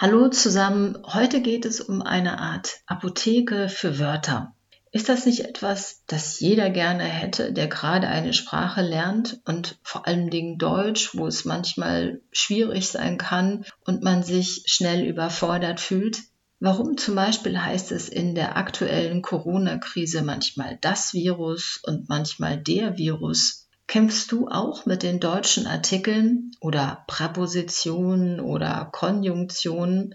Hallo zusammen, heute geht es um eine Art Apotheke für Wörter. Ist das nicht etwas, das jeder gerne hätte, der gerade eine Sprache lernt und vor allen Dingen Deutsch, wo es manchmal schwierig sein kann und man sich schnell überfordert fühlt? Warum zum Beispiel heißt es in der aktuellen Corona-Krise manchmal das Virus und manchmal der Virus? Kämpfst du auch mit den deutschen Artikeln oder Präpositionen oder Konjunktionen?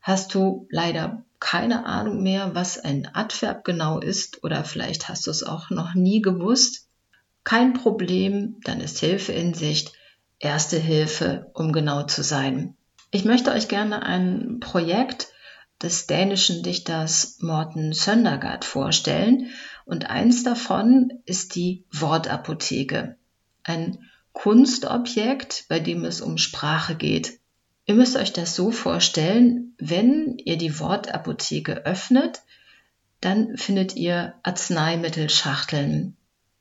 Hast du leider keine Ahnung mehr, was ein Adverb genau ist oder vielleicht hast du es auch noch nie gewusst? Kein Problem, dann ist Hilfe in Sicht. Erste Hilfe, um genau zu sein. Ich möchte euch gerne ein Projekt des dänischen Dichters Morten Söndergaard vorstellen. Und eins davon ist die Wortapotheke. Ein Kunstobjekt, bei dem es um Sprache geht. Ihr müsst euch das so vorstellen, wenn ihr die Wortapotheke öffnet, dann findet ihr Arzneimittelschachteln,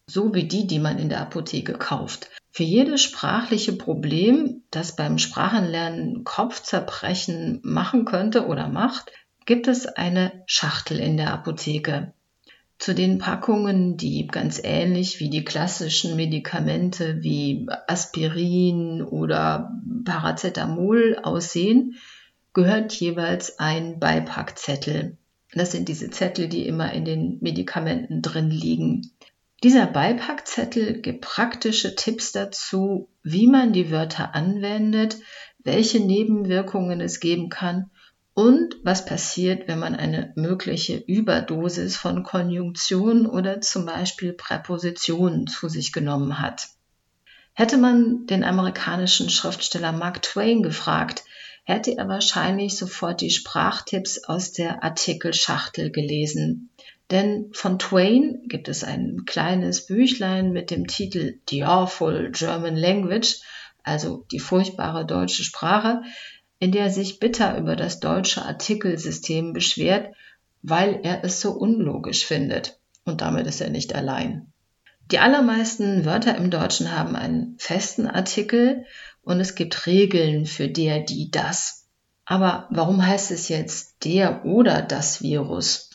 so wie die, die man in der Apotheke kauft. Für jedes sprachliche Problem, das beim Sprachenlernen Kopfzerbrechen machen könnte oder macht, gibt es eine Schachtel in der Apotheke. Zu den Packungen, die ganz ähnlich wie die klassischen Medikamente wie Aspirin oder Paracetamol aussehen, gehört jeweils ein Beipackzettel. Das sind diese Zettel, die immer in den Medikamenten drin liegen. Dieser Beipackzettel gibt praktische Tipps dazu, wie man die Wörter anwendet, welche Nebenwirkungen es geben kann und was passiert, wenn man eine mögliche Überdosis von Konjunktion oder zum Beispiel Präpositionen zu sich genommen hat. Hätte man den amerikanischen Schriftsteller Mark Twain gefragt, hätte er wahrscheinlich sofort die Sprachtipps aus der Artikelschachtel gelesen. Denn von Twain gibt es ein kleines Büchlein mit dem Titel The Awful German Language, also die furchtbare deutsche Sprache, in der er sich bitter über das deutsche Artikelsystem beschwert, weil er es so unlogisch findet. Und damit ist er nicht allein. Die allermeisten Wörter im Deutschen haben einen festen Artikel und es gibt Regeln für der, die, das. Aber warum heißt es jetzt der oder das Virus?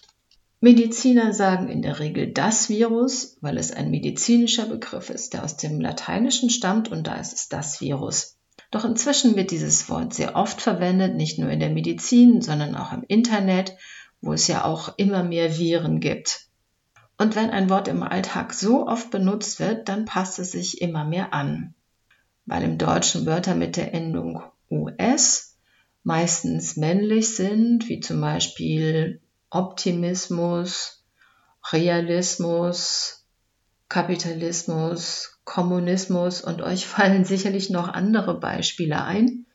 Mediziner sagen in der Regel das Virus, weil es ein medizinischer Begriff ist, der aus dem Lateinischen stammt und da ist es das Virus. Doch inzwischen wird dieses Wort sehr oft verwendet, nicht nur in der Medizin, sondern auch im Internet, wo es ja auch immer mehr Viren gibt. Und wenn ein Wort im Alltag so oft benutzt wird, dann passt es sich immer mehr an. Weil im Deutschen Wörter mit der Endung US meistens männlich sind, wie zum Beispiel Optimismus, Realismus, Kapitalismus, Kommunismus und euch fallen sicherlich noch andere Beispiele ein,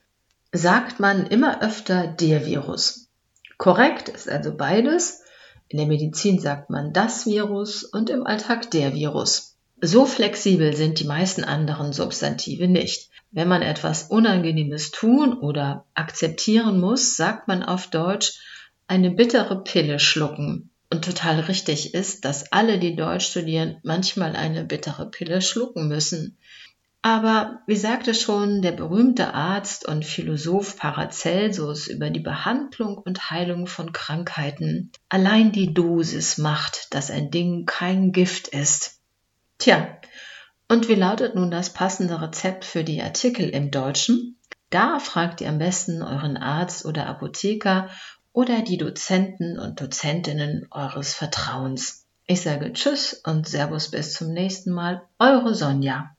sagt man immer öfter der Virus. Korrekt ist also beides. In der Medizin sagt man das Virus und im Alltag der Virus. So flexibel sind die meisten anderen Substantive nicht. Wenn man etwas Unangenehmes tun oder akzeptieren muss, sagt man auf Deutsch eine bittere Pille schlucken. Und total richtig ist, dass alle, die Deutsch studieren, manchmal eine bittere Pille schlucken müssen. Aber wie sagte schon der berühmte Arzt und Philosoph Paracelsus über die Behandlung und Heilung von Krankheiten, allein die Dosis macht, dass ein Ding kein Gift ist. Tja, und wie lautet nun das passende Rezept für die Artikel im Deutschen? Da fragt ihr am besten euren Arzt oder Apotheker oder die Dozenten und Dozentinnen eures Vertrauens. Ich sage Tschüss und Servus bis zum nächsten Mal, eure Sonja.